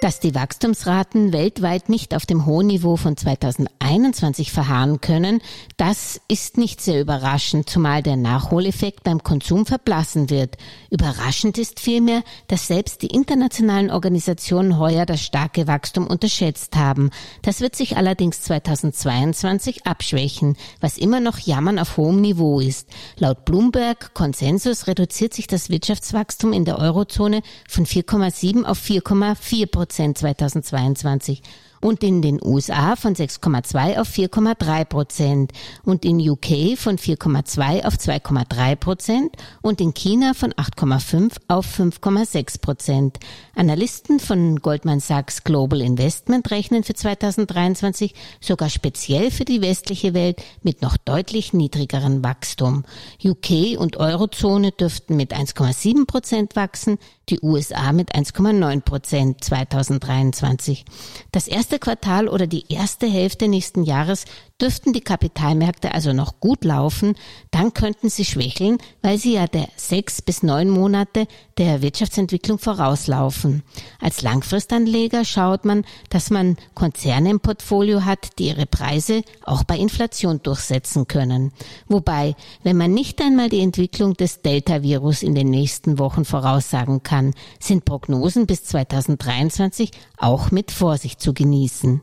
Dass die Wachstumsraten weltweit nicht auf dem hohen Niveau von 2021 verharren können, das ist nicht sehr überraschend, zumal der Nachholeffekt beim Konsum verblassen wird. Überraschend ist vielmehr, dass selbst die internationalen Organisationen heuer das starke Wachstum unterschätzt haben. Das wird sich allerdings 2022 abschwächen, was immer noch Jammern auf hohem Niveau ist. Laut Bloomberg Konsensus reduziert sich das Wirtschaftswachstum in der Eurozone von 4,7 auf 4,4 Prozent 2022 und in den USA von 6,2 auf 4,3 Prozent und in UK von 4,2 auf 2,3 Prozent und in China von 8,5 auf 5,6 Prozent. Analysten von Goldman Sachs Global Investment rechnen für 2023 sogar speziell für die westliche Welt mit noch deutlich niedrigeren Wachstum. UK und Eurozone dürften mit 1,7 Prozent wachsen, die USA mit 1,9 Prozent 2023. Das erste Quartal oder die erste Hälfte nächsten Jahres Dürften die Kapitalmärkte also noch gut laufen, dann könnten sie schwächeln, weil sie ja der sechs bis neun Monate der Wirtschaftsentwicklung vorauslaufen. Als Langfristanleger schaut man, dass man Konzerne im Portfolio hat, die ihre Preise auch bei Inflation durchsetzen können. Wobei, wenn man nicht einmal die Entwicklung des Delta-Virus in den nächsten Wochen voraussagen kann, sind Prognosen bis 2023 auch mit Vorsicht zu genießen.